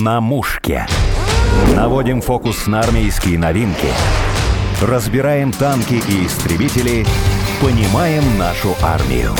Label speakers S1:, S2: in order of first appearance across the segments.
S1: На мушке. Наводим фокус на армейские новинки. Разбираем танки и истребители. Понимаем нашу армию.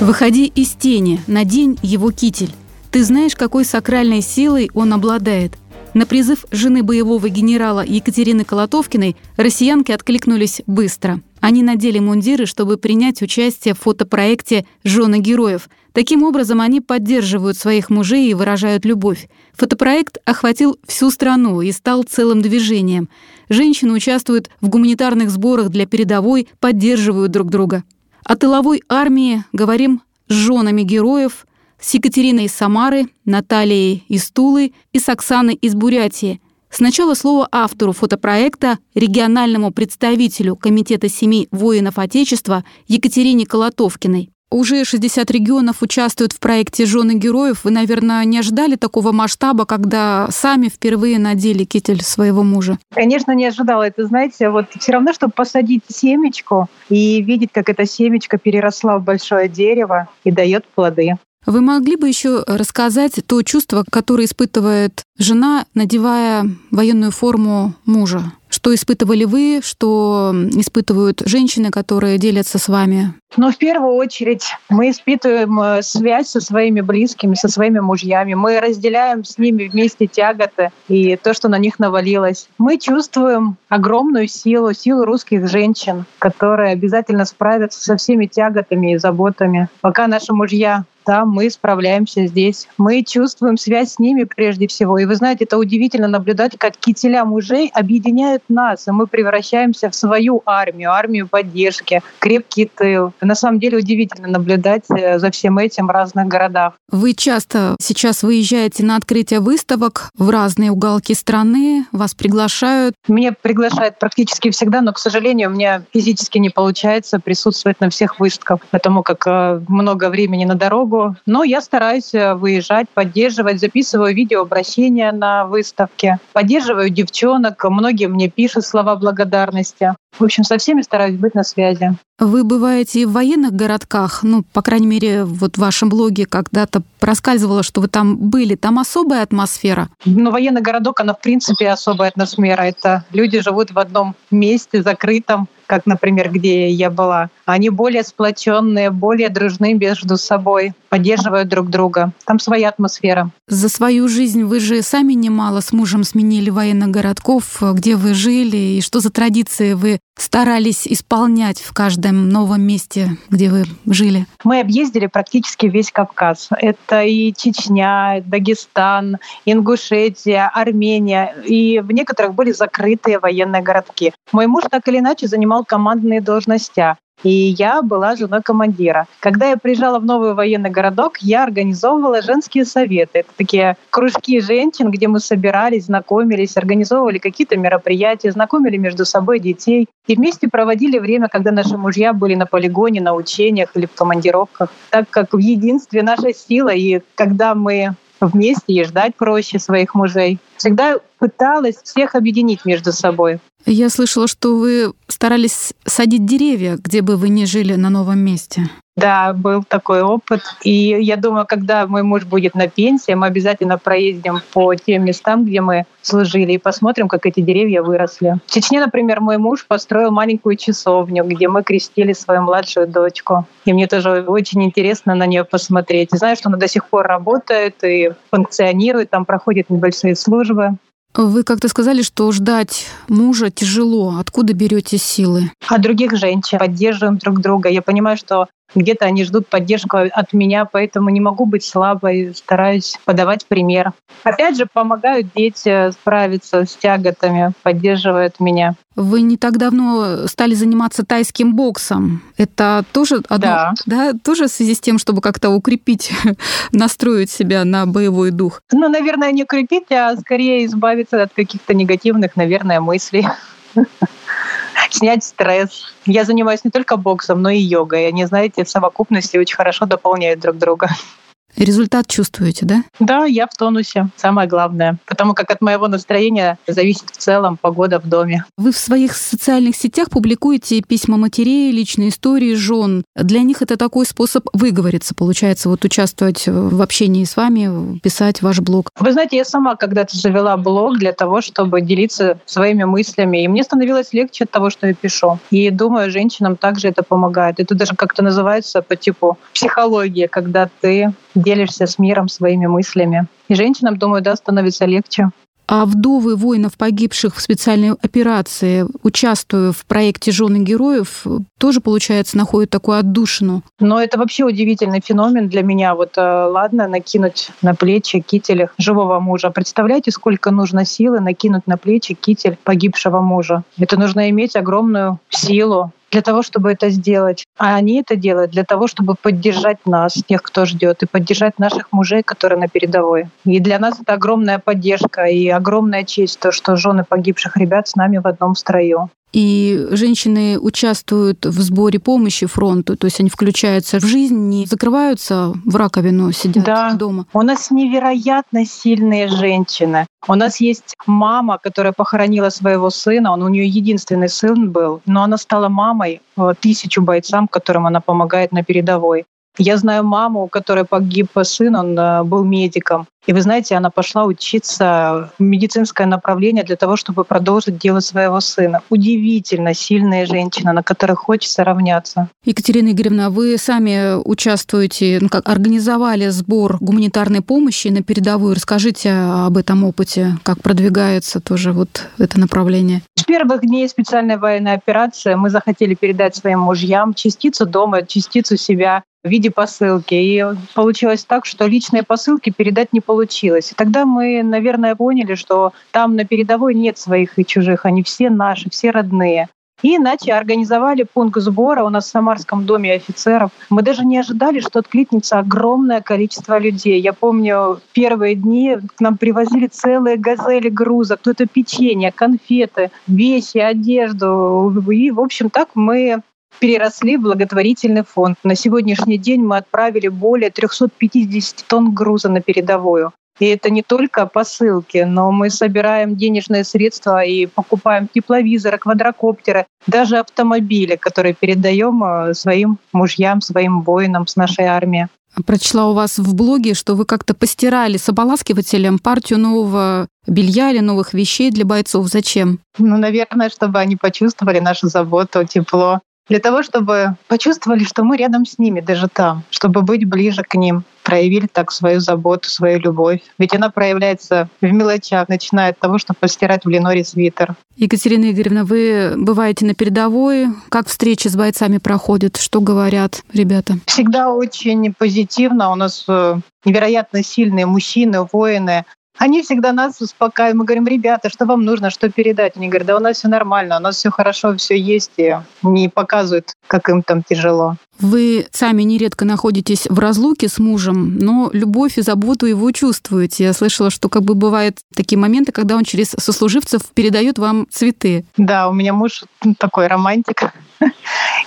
S2: Выходи из тени, надень его китель. Ты знаешь, какой сакральной силой он обладает. На призыв жены боевого генерала Екатерины Колотовкиной россиянки откликнулись быстро. Они надели мундиры, чтобы принять участие в фотопроекте «Жены героев». Таким образом, они поддерживают своих мужей и выражают любовь. Фотопроект охватил всю страну и стал целым движением. Женщины участвуют в гуманитарных сборах для передовой, поддерживают друг друга. О тыловой армии говорим с женами героев – с Екатериной из Самары, Натальей из Тулы и с Оксаной из Бурятии. Сначала слово автору фотопроекта, региональному представителю Комитета семей воинов Отечества Екатерине Колотовкиной. Уже 60 регионов участвуют в проекте «Жены героев». Вы, наверное, не ожидали такого масштаба, когда сами впервые надели китель своего мужа?
S3: Конечно, не ожидала. Это, знаете, вот все равно, чтобы посадить семечку и видеть, как эта семечка переросла в большое дерево и дает плоды.
S2: Вы могли бы еще рассказать то чувство, которое испытывает жена, надевая военную форму мужа? Что испытывали вы, что испытывают женщины, которые делятся с вами?
S3: Ну, в первую очередь мы испытываем э, связь со своими близкими, со своими мужьями. Мы разделяем с ними вместе тяготы и то, что на них навалилось. Мы чувствуем огромную силу, силу русских женщин, которые обязательно справятся со всеми тяготами и заботами. Пока наши мужья там мы справляемся здесь. Мы чувствуем связь с ними прежде всего. И вы знаете, это удивительно наблюдать, как кителя мужей объединяют нас, и мы превращаемся в свою армию, армию поддержки, крепкий тыл. На самом деле удивительно наблюдать э, за всем этим в разных городах.
S2: Вы часто сейчас выезжаете на открытие выставок в разные уголки страны, вас приглашают?
S3: Меня приглашают практически всегда, но, к сожалению, у меня физически не получается присутствовать на всех выставках, потому как э, много времени на дорогу, дорогу. Но я стараюсь э, выезжать, поддерживать, записываю видеообращения на выставке, поддерживаю девчонок, многие мне пишут слова благодарности. В общем, со всеми стараюсь быть на связи.
S2: Вы бываете в военных городках, ну, по крайней мере, вот в вашем блоге когда-то проскальзывало, что вы там были. Там особая атмосфера?
S3: Ну, военный городок, она, в принципе, особая атмосфера. Это люди живут в одном месте, закрытом, как, например, где я была. Они более сплоченные, более дружны между собой, поддерживают друг друга. Там своя атмосфера.
S2: За свою жизнь вы же сами немало с мужем сменили военных городков, где вы жили, и что за традиции вы старались исполнять в каждом новом месте, где вы жили?
S3: Мы объездили практически весь Кавказ. Это и Чечня, Дагестан, Ингушетия, Армения. И в некоторых были закрытые военные городки. Мой муж так или иначе занимал командные должности. И я была женой командира. Когда я приезжала в новый военный городок, я организовывала женские советы. Это такие кружки женщин, где мы собирались, знакомились, организовывали какие-то мероприятия, знакомили между собой детей. И вместе проводили время, когда наши мужья были на полигоне, на учениях или в командировках. Так как в единстве наша сила, и когда мы вместе и ждать проще своих мужей. Всегда пыталась всех объединить между собой.
S2: Я слышала, что вы старались садить деревья, где бы вы ни жили на новом месте.
S3: Да, был такой опыт. И я думаю, когда мой муж будет на пенсии, мы обязательно проездим по тем местам, где мы служили, и посмотрим, как эти деревья выросли. В Чечне, например, мой муж построил маленькую часовню, где мы крестили свою младшую дочку. И мне тоже очень интересно на нее посмотреть. И знаю, что она до сих пор работает и функционирует, там проходят небольшие службы.
S2: Вы как-то сказали, что ждать мужа тяжело. Откуда берете силы?
S3: От других женщин. Поддерживаем друг друга. Я понимаю, что где-то они ждут поддержку от меня, поэтому не могу быть слабой, стараюсь подавать пример. Опять же, помогают дети справиться с тяготами, поддерживают меня.
S2: Вы не так давно стали заниматься тайским боксом. Это тоже одно, да. Да, тоже в связи с тем, чтобы как-то укрепить, настроить себя на боевой дух?
S3: Ну, наверное, не укрепить, а скорее избавиться от каких-то негативных, наверное, мыслей снять стресс. Я занимаюсь не только боксом, но и йогой. Они, знаете, в совокупности очень хорошо дополняют друг друга.
S2: Результат чувствуете, да?
S3: Да, я в тонусе. Самое главное. Потому как от моего настроения зависит в целом погода в доме.
S2: Вы в своих социальных сетях публикуете письма матерей, личные истории жен. Для них это такой способ выговориться, получается, вот участвовать в общении с вами, писать ваш блог.
S3: Вы знаете, я сама когда-то завела блог для того, чтобы делиться своими мыслями. И мне становилось легче от того, что я пишу. И думаю, женщинам также это помогает. Это даже как-то называется по типу психология, когда ты делишься с миром своими мыслями. И женщинам, думаю, да, становится легче.
S2: А вдовы воинов, погибших в специальной операции, участвуя в проекте «Жены героев», тоже, получается, находят такую отдушину?
S3: Но это вообще удивительный феномен для меня. Вот э, ладно, накинуть на плечи китель живого мужа. Представляете, сколько нужно силы накинуть на плечи китель погибшего мужа? Это нужно иметь огромную силу, для того, чтобы это сделать. А они это делают для того, чтобы поддержать нас, тех, кто ждет, и поддержать наших мужей, которые на передовой. И для нас это огромная поддержка и огромная честь, то, что жены погибших ребят с нами в одном строю.
S2: И женщины участвуют в сборе помощи фронту, то есть они включаются в жизнь, не закрываются в раковину, сидят
S3: да.
S2: дома.
S3: У нас невероятно сильные женщины. У нас есть мама, которая похоронила своего сына, он у нее единственный сын был, но она стала мамой э, тысячу бойцам, которым она помогает на передовой. Я знаю маму, у которой погиб сын, он э, был медиком. И вы знаете, она пошла учиться в медицинское направление для того, чтобы продолжить дело своего сына. Удивительно сильная женщина, на которой хочется равняться.
S2: Екатерина Игоревна, вы сами участвуете, ну, как организовали сбор гуманитарной помощи на передовую. Расскажите об этом опыте, как продвигается тоже вот это направление.
S3: С первых дней специальной военной операции мы захотели передать своим мужьям частицу дома, частицу себя в виде посылки. И получилось так, что личные посылки передать не получилось. И тогда мы, наверное, поняли, что там на передовой нет своих и чужих, они все наши, все родные. И иначе организовали пункт сбора у нас в Самарском доме офицеров. Мы даже не ожидали, что откликнется огромное количество людей. Я помню, первые дни к нам привозили целые газели груза, кто-то печенье, конфеты, вещи, одежду. И, в общем, так мы переросли в благотворительный фонд. На сегодняшний день мы отправили более 350 тонн груза на передовую. И это не только посылки, но мы собираем денежные средства и покупаем тепловизоры, квадрокоптеры, даже автомобили, которые передаем э, своим мужьям, своим воинам с нашей армии.
S2: Прочла у вас в блоге, что вы как-то постирали с ополаскивателем партию нового белья или новых вещей для бойцов. Зачем?
S3: Ну, наверное, чтобы они почувствовали нашу заботу, тепло для того, чтобы почувствовали, что мы рядом с ними, даже там, чтобы быть ближе к ним, проявили так свою заботу, свою любовь. Ведь она проявляется в мелочах, начиная от того, чтобы постирать в Леноре свитер.
S2: Екатерина Игоревна, вы бываете на передовой. Как встречи с бойцами проходят? Что говорят ребята?
S3: Всегда очень позитивно. У нас э, невероятно сильные мужчины, воины, они всегда нас успокаивают. Мы говорим, ребята, что вам нужно, что передать? Они говорят, да у нас все нормально, у нас все хорошо, все есть, и не показывают, как им там тяжело.
S2: Вы сами нередко находитесь в разлуке с мужем, но любовь и заботу его чувствуете. Я слышала, что как бы бывают такие моменты, когда он через сослуживцев передает вам цветы.
S3: Да, у меня муж такой романтик.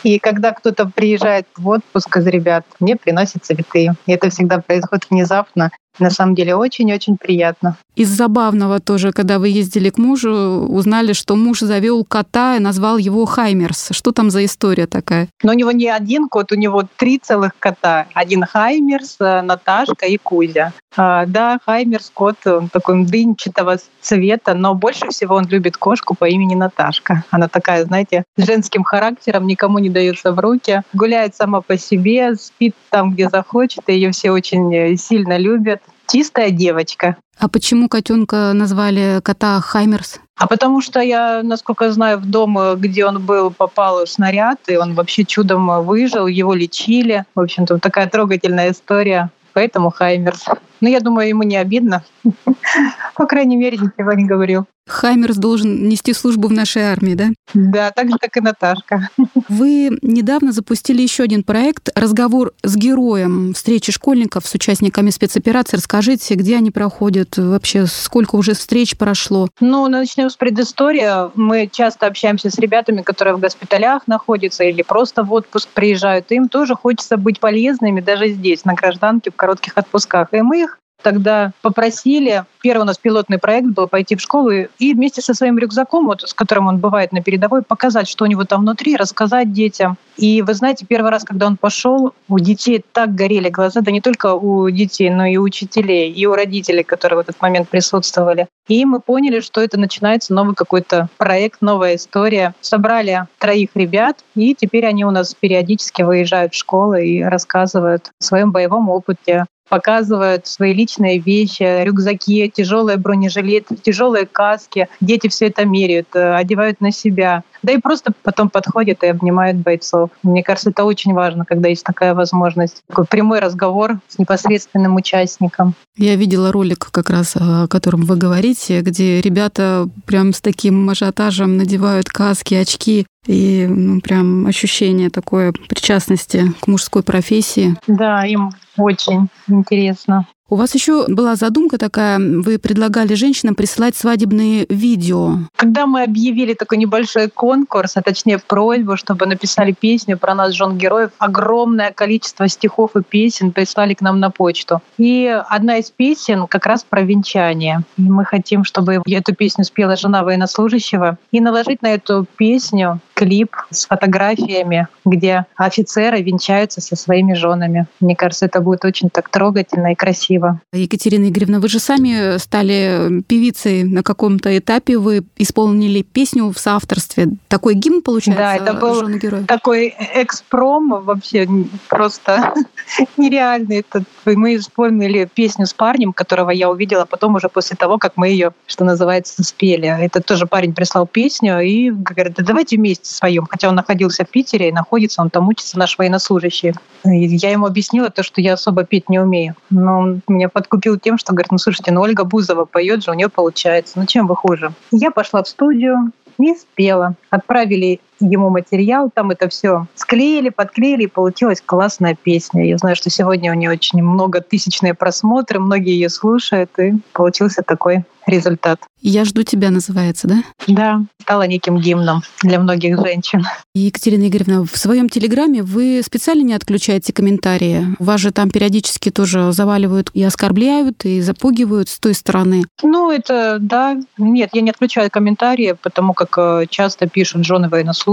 S3: И когда кто-то приезжает в отпуск из ребят, мне приносят цветы. И это всегда происходит внезапно. На самом деле очень-очень приятно.
S2: Из забавного тоже, когда вы ездили к мужу, узнали, что муж завел кота и назвал его Хаймерс. Что там за история такая?
S3: Но у него не один кот, у него три целых кота. Один Хаймерс, э, Наташка и Кузя. А, да, Хаймерс кот, он такой дынчатого цвета, но больше всего он любит кошку по имени Наташка. Она такая, знаете, с женским характером, никому не дается в руки. Гуляет сама по себе, спит там, где захочет, и ее все очень э, сильно любят. Чистая девочка.
S2: А почему котенка назвали кота Хаймерс?
S3: А потому что я, насколько знаю, в дом, где он был, попал снаряд, и он вообще чудом выжил, его лечили. В общем-то, такая трогательная история. Поэтому Хаймерс. Ну, я думаю, ему не обидно. По крайней мере, ничего не говорил.
S2: Хаймерс должен нести службу в нашей армии, да?
S3: Да, так же, как и Наташка.
S2: Вы недавно запустили еще один проект «Разговор с героем», встречи школьников с участниками спецоперации. Расскажите, где они проходят, вообще сколько уже встреч прошло?
S3: Ну, начнем с предыстории. Мы часто общаемся с ребятами, которые в госпиталях находятся или просто в отпуск приезжают. Им тоже хочется быть полезными даже здесь, на гражданке, в коротких отпусках. И мы их тогда попросили, первый у нас пилотный проект был, пойти в школу и вместе со своим рюкзаком, вот, с которым он бывает на передовой, показать, что у него там внутри, рассказать детям. И вы знаете, первый раз, когда он пошел, у детей так горели глаза, да не только у детей, но и у учителей, и у родителей, которые в этот момент присутствовали. И мы поняли, что это начинается новый какой-то проект, новая история. Собрали троих ребят, и теперь они у нас периодически выезжают в школы и рассказывают о своем боевом опыте, показывают свои личные вещи, рюкзаки, тяжелые бронежилеты, тяжелые каски. Дети все это меряют, э, одевают на себя. Да и просто потом подходят и обнимают бойцов. Мне кажется, это очень важно, когда есть такая возможность. Такой прямой разговор с непосредственным участником.
S2: Я видела ролик как раз, о котором вы говорите, где ребята прям с таким ажиотажем надевают каски, очки, и ну, прям ощущение такое причастности к мужской профессии.
S3: Да, им очень интересно.
S2: У вас еще была задумка такая, вы предлагали женщинам присылать свадебные видео.
S3: Когда мы объявили такой небольшой конкурс, а точнее просьбу, чтобы написали песню про нас, жен героев, огромное количество стихов и песен прислали к нам на почту. И одна из песен как раз про венчание. И мы хотим, чтобы эту песню спела жена военнослужащего и наложить на эту песню клип с фотографиями, где офицеры венчаются со своими женами. Мне кажется, это будет очень так трогательно и красиво.
S2: Екатерина Игоревна, вы же сами стали певицей на каком-то этапе. Вы исполнили песню в соавторстве. Такой гимн, получается,
S3: Да, это был такой экспром вообще просто нереальный. Это мы исполнили песню с парнем, которого я увидела потом уже после того, как мы ее, что называется, спели. Это тоже парень прислал песню и говорит, да давайте вместе месте своем, хотя он находился в Питере и находится, он там учится, наш военнослужащий. И я ему объяснила то, что я особо петь не умею. Но он меня подкупил тем, что говорит, ну слушайте, ну Ольга Бузова поет же, у нее получается. Ну чем вы хуже? Я пошла в студию, не спела. Отправили ему материал, там это все склеили, подклеили, и получилась классная песня. Я знаю, что сегодня у нее очень много тысячные просмотры, многие ее слушают, и получился такой результат.
S2: «Я жду тебя» называется, да?
S3: Да, стала неким гимном для многих женщин.
S2: Екатерина Игоревна, в своем телеграме вы специально не отключаете комментарии? Вас же там периодически тоже заваливают и оскорбляют, и запугивают с той стороны.
S3: Ну, это да. Нет, я не отключаю комментарии, потому как э, часто пишут жены военнослужащих,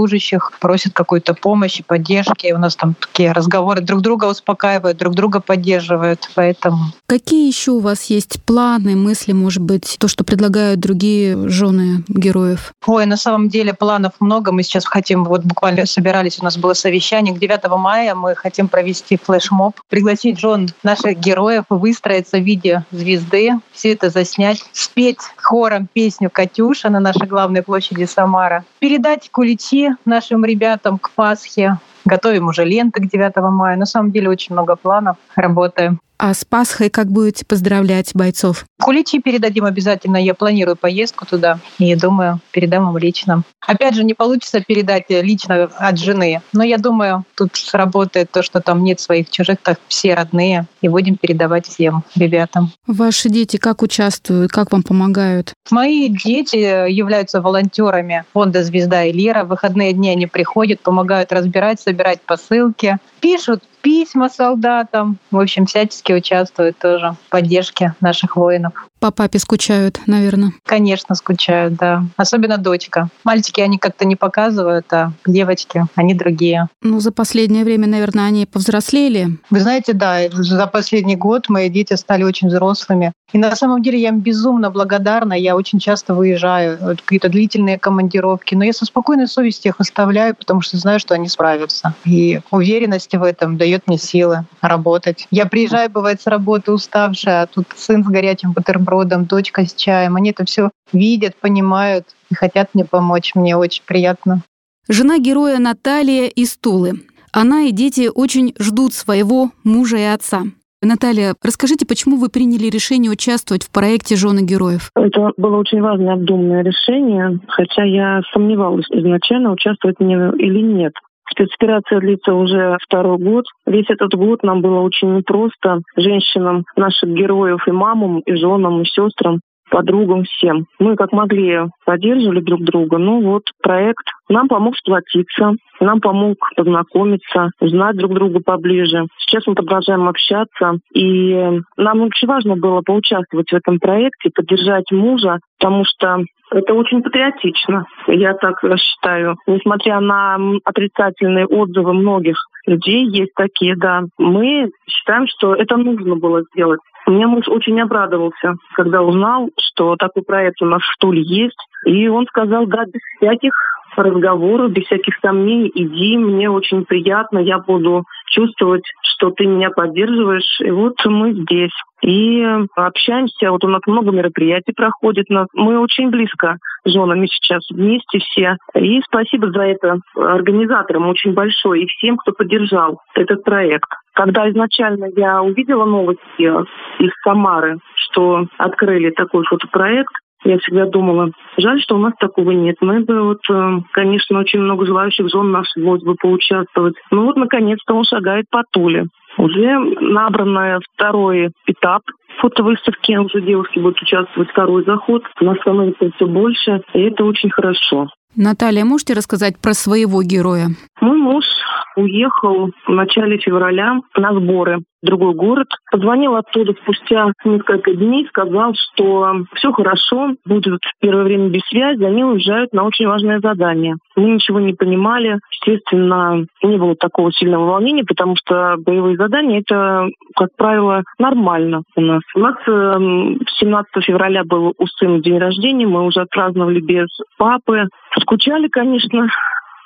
S3: просят какой-то помощи, поддержки. У нас там такие разговоры друг друга успокаивают, друг друга поддерживают. Поэтому.
S2: Какие еще у вас есть планы, мысли, может быть, то, что предлагают другие жены героев?
S3: Ой, на самом деле планов много. Мы сейчас хотим, вот буквально собирались, у нас было совещание. К 9 мая мы хотим провести флешмоб, пригласить жен наших героев, выстроиться в виде звезды, все это заснять, спеть хором песню «Катюша» на нашей главной площади Самара, передать куличи нашим ребятам к Пасхе, Готовим уже ленты к 9 мая. На самом деле очень много планов, работаем.
S2: А с Пасхой как будете поздравлять бойцов?
S3: Куличи передадим обязательно. Я планирую поездку туда и думаю, передам им лично. Опять же, не получится передать лично от жены, но я думаю, тут сработает то, что там нет своих чужих, так все родные, и будем передавать всем ребятам.
S2: Ваши дети как участвуют, как вам помогают?
S3: Мои дети являются волонтерами фонда «Звезда и Лера». В выходные дни они приходят, помогают разбирать, собирать посылки, пишут письма солдатам. В общем, всячески участвуют тоже в поддержке наших воинов.
S2: По папе скучают, наверное.
S3: Конечно, скучают, да. Особенно дочка. Мальчики они как-то не показывают, а девочки, они другие.
S2: Ну, за последнее время, наверное, они повзрослели.
S3: Вы знаете, да, за последний год мои дети стали очень взрослыми. И на самом деле я им безумно благодарна. Я очень часто выезжаю, какие-то длительные командировки. Но я со спокойной совестью их оставляю, потому что знаю, что они справятся. И уверенность в этом дает мне силы работать. Я приезжаю, бывает, с работы уставшая, а тут сын с горячим бутербродом, дочка с чаем. Они это все видят, понимают и хотят мне помочь. Мне очень приятно.
S2: Жена героя Наталья из Тулы. Она и дети очень ждут своего мужа и отца. Наталья, расскажите, почему вы приняли решение участвовать в проекте «Жены героев»?
S4: Это было очень важное обдуманное решение, хотя я сомневалась изначально, участвовать мне или нет. Спецоперация длится уже второй год. Весь этот год нам было очень непросто, женщинам, наших героев и мамам, и женам, и сестрам подругам всем. Мы как могли поддерживали друг друга. Ну вот проект нам помог сплотиться, нам помог познакомиться, узнать друг друга поближе. Сейчас мы продолжаем общаться. И нам очень важно было поучаствовать в этом проекте, поддержать мужа, потому что это очень патриотично, я так считаю. Несмотря на отрицательные отзывы многих людей, есть такие, да, мы считаем, что это нужно было сделать. Мне муж очень обрадовался, когда узнал, что такой проект у нас в Туле есть. И он сказал, да, без всяких разговоров, без всяких сомнений, иди, мне очень приятно, я буду чувствовать, что ты меня поддерживаешь. И вот мы здесь. И общаемся, вот у нас много мероприятий проходит, мы очень близко с женами сейчас вместе все. И спасибо за это организаторам очень большое и всем, кто поддержал этот проект. Когда изначально я увидела новости из Самары, что открыли такой фотопроект, я всегда думала, жаль, что у нас такого нет. Мы бы вот, э, конечно, очень много желающих зон нашлось бы поучаствовать. Ну вот, наконец-то он шагает по Туле. Уже набранная второй этап фотовыставки, уже девушки будут участвовать второй заход. Нас становится все больше, и это очень хорошо.
S2: Наталья, можете рассказать про своего героя?
S4: Мой муж уехал в начале февраля на сборы в другой город. Позвонил оттуда спустя несколько дней, сказал, что все хорошо, будет первое время без связи, они уезжают на очень важное задание. Мы ничего не понимали. Естественно, не было такого сильного волнения, потому что боевые задания — это, как правило, нормально у нас. У нас 17 эм, февраля был у сына день рождения, мы уже отпраздновали без папы. Скучали, конечно,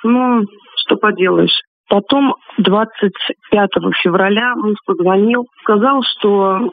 S4: но что поделаешь. Потом 25 февраля муж позвонил, сказал, что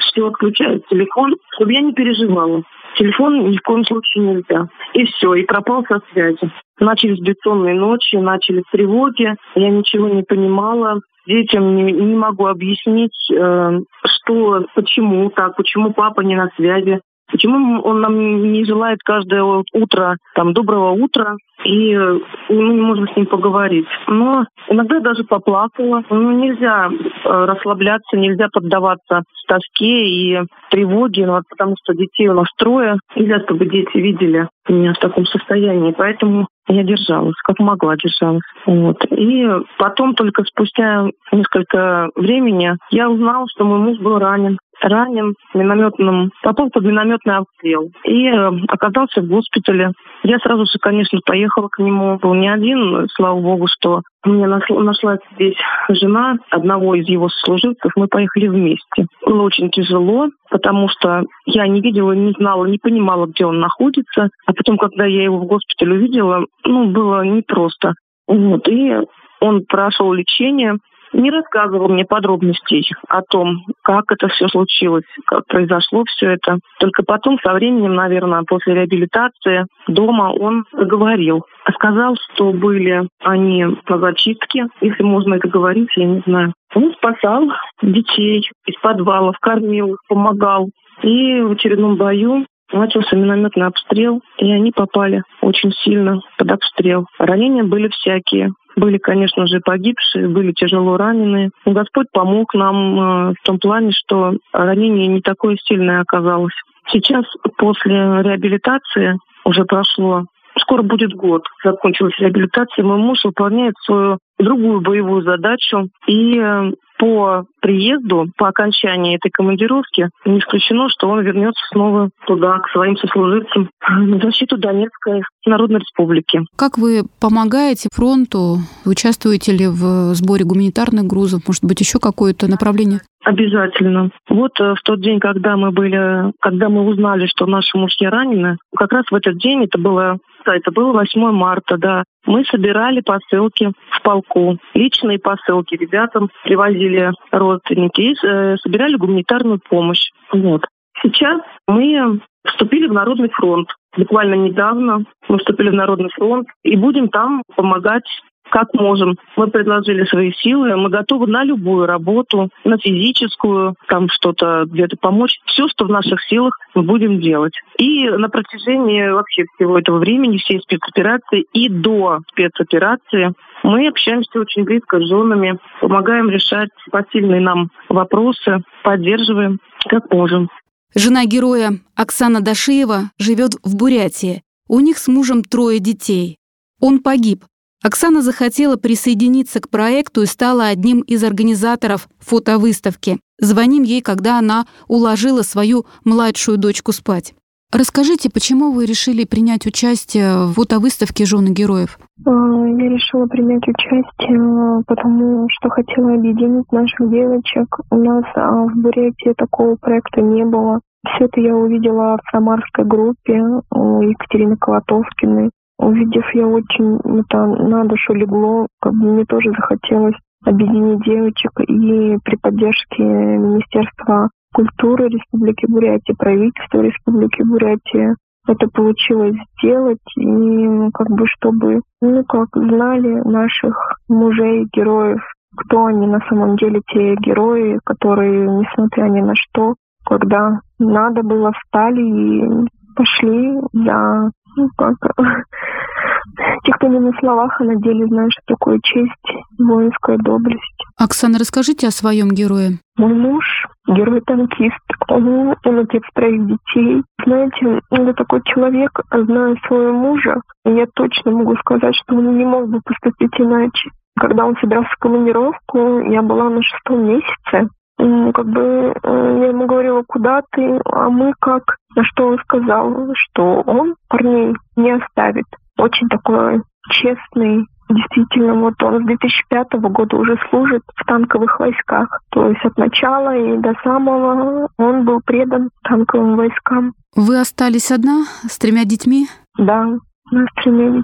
S4: все отключает телефон, чтобы я не переживала. Телефон ни в коем случае нельзя. И все, и пропал со связи. Начались бессонные ночи, начались тревоги. Я ничего не понимала. Детям не, не могу объяснить, э, что, почему так, почему папа не на связи. Почему он нам не желает каждое утро там доброго утра и мы не можем с ним поговорить. Но иногда даже поплакала. Ну, нельзя э, расслабляться, нельзя поддаваться тоске и тревоге, ну, потому что детей у нас трое. Нельзя, чтобы дети видели меня в таком состоянии. Поэтому я держалась, как могла держалась. Вот. И потом только спустя несколько времени я узнала, что мой муж был ранен ранен минометным, попал под минометный обстрел и э, оказался в госпитале. Я сразу же, конечно, поехала к нему. Был не один, слава богу, что мне нашла, нашлась здесь жена одного из его служивцев. Мы поехали вместе. Было очень тяжело, потому что я не видела, не знала, не понимала, где он находится. А потом, когда я его в госпитале увидела, ну, было непросто. Вот. И он прошел лечение, не рассказывал мне подробностей о том, как это все случилось, как произошло все это. Только потом, со временем, наверное, после реабилитации дома он говорил. Сказал, что были они на зачистке, если можно это говорить, я не знаю. Он спасал детей из подвалов, кормил помогал. И в очередном бою начался минометный обстрел, и они попали очень сильно под обстрел. Ранения были всякие. Были, конечно же, погибшие, были тяжело раненые. Господь помог нам э, в том плане, что ранение не такое сильное оказалось. Сейчас, после реабилитации, уже прошло скоро будет год, закончилась реабилитация, мой муж выполняет свою другую боевую задачу. И э, по приезду, по окончании этой командировки, не исключено, что он вернется снова туда, к своим сослуживцам, на защиту Донецкой Народной Республики.
S2: Как вы помогаете фронту? Участвуете ли в сборе гуманитарных грузов? Может быть, еще какое-то направление?
S4: Обязательно. Вот э, в тот день, когда мы были, когда мы узнали, что наши мужья ранены, как раз в этот день, это было, да, это было 8 марта, да, мы собирали посылки в полку, личные посылки ребятам привозили родственники и э, собирали гуманитарную помощь. Вот. Сейчас мы вступили в Народный фронт. Буквально недавно мы вступили в Народный фронт и будем там помогать как можем. Мы предложили свои силы, мы готовы на любую работу, на физическую, там что-то где-то помочь. Все, что в наших силах, мы будем делать. И на протяжении вообще всего этого времени, всей спецоперации и до спецоперации мы общаемся очень близко с женами, помогаем решать посильные нам вопросы, поддерживаем как можем.
S2: Жена героя Оксана Дашиева живет в Бурятии. У них с мужем трое детей. Он погиб. Оксана захотела присоединиться к проекту и стала одним из организаторов фотовыставки. Звоним ей, когда она уложила свою младшую дочку спать. Расскажите, почему вы решили принять участие в фотовыставке «Жены героев»?
S5: А, я решила принять участие, потому что хотела объединить наших девочек. У нас а, в Бурятии такого проекта не было. Все это я увидела в самарской группе у Екатерины Колотовкиной. Увидев, я очень это на душу легло, как бы мне тоже захотелось объединить девочек и при поддержке Министерства культуры Республики Бурятия, правительства Республики Бурятия это получилось сделать, и ну, как бы чтобы, ну как, знали наших мужей, героев, кто они на самом деле, те герои, которые, несмотря ни на что, когда надо было, встали и пошли. За, ну как, те, кто не на словах, а на деле знают, что такое честь, воинская доблесть.
S2: Оксана, расскажите о своем герое.
S5: Мой муж герой-танкист. Он, он отец троих детей. Знаете, он такой человек, зная своего мужа, я точно могу сказать, что он не мог бы поступить иначе. Когда он собирался в командировку, я была на шестом месяце. Как бы я ему говорила, куда ты, а мы как? На что он сказал, что он парней не оставит. Очень такой честный, Действительно, вот он с 2005 года уже служит в танковых войсках. То есть от начала и до самого он был предан танковым войскам.
S2: Вы остались одна с тремя детьми?
S5: Да, тремя.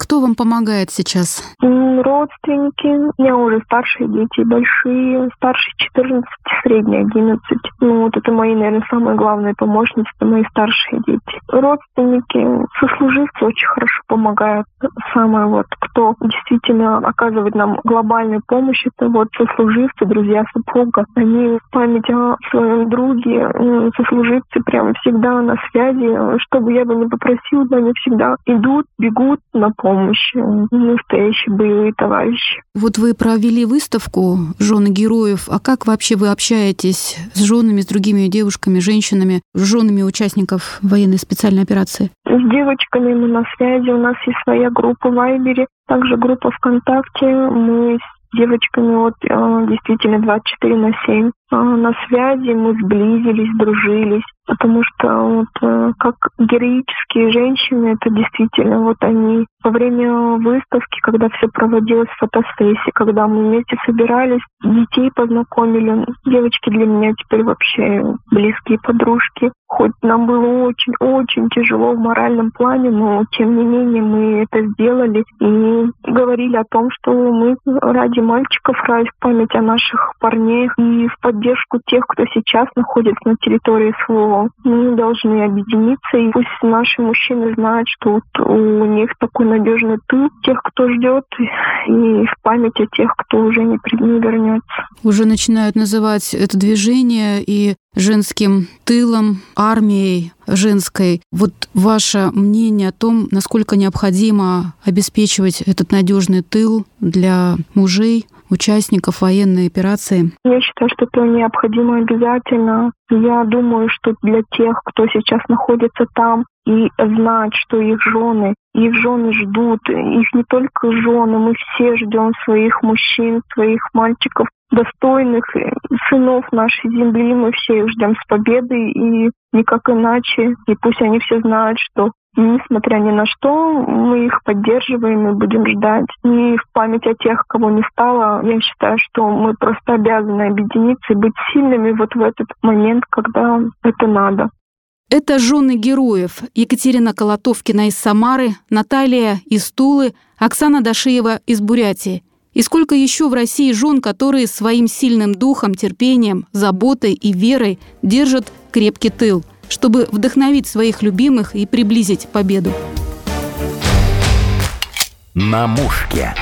S2: Кто вам помогает сейчас?
S5: Родственники. У меня уже старшие дети, большие. Старшие 14, средние 11. Ну, вот это мои, наверное, самые главные помощницы, это мои старшие дети. Родственники, сослуживцы очень хорошо помогают. Самое вот, кто действительно оказывает нам глобальную помощь, это вот сослуживцы, друзья супруга. Они в память о своем друге, сослуживцы прям всегда на связи. Что бы я бы не попросила, они всегда идут, бегут на помощь. Настоящие боевые товарищи.
S2: Вот вы провели выставку «Жены героев». А как вообще вы общаетесь с женами, с другими девушками, женщинами, с женами участников военной специальной операции?
S5: С девочками мы на связи. У нас есть своя группа в Вайбере, также группа ВКонтакте. Мы с девочками вот э, действительно 24 на 7 э, на связи, мы сблизились, дружились потому что вот э, как героические женщины, это действительно вот они во время выставки, когда все проводилось в фотосессии, когда мы вместе собирались, детей познакомили. Девочки для меня теперь вообще близкие подружки. Хоть нам было очень-очень тяжело в моральном плане, но тем не менее мы это сделали и говорили о том, что мы ради мальчиков, ради память о наших парнях и в поддержку тех, кто сейчас находится на территории своего мы должны объединиться, и пусть наши мужчины знают, что вот у них такой надежный тыл, тех, кто ждет, и в память о тех, кто уже не, не вернется.
S2: Уже начинают называть это движение и женским тылом, армией женской. Вот ваше мнение о том, насколько необходимо обеспечивать этот надежный тыл для мужей, участников военной операции?
S5: Я считаю, что это необходимо обязательно. Я думаю, что для тех, кто сейчас находится там и знать, что их жены, их жены ждут, их не только жены, мы все ждем своих мужчин, своих мальчиков, достойных сынов нашей земли, мы все их ждем с победой и никак иначе. И пусть они все знают, что несмотря ни на что, мы их поддерживаем и будем ждать. И в память о тех, кого не стало, я считаю, что мы просто обязаны объединиться и быть сильными вот в этот момент, когда это надо.
S2: Это жены героев Екатерина Колотовкина из Самары, Наталья из Тулы, Оксана Дашиева из Бурятии. И сколько еще в России жен, которые своим сильным духом, терпением, заботой и верой держат крепкий тыл – чтобы вдохновить своих любимых и приблизить победу.
S1: На мушке.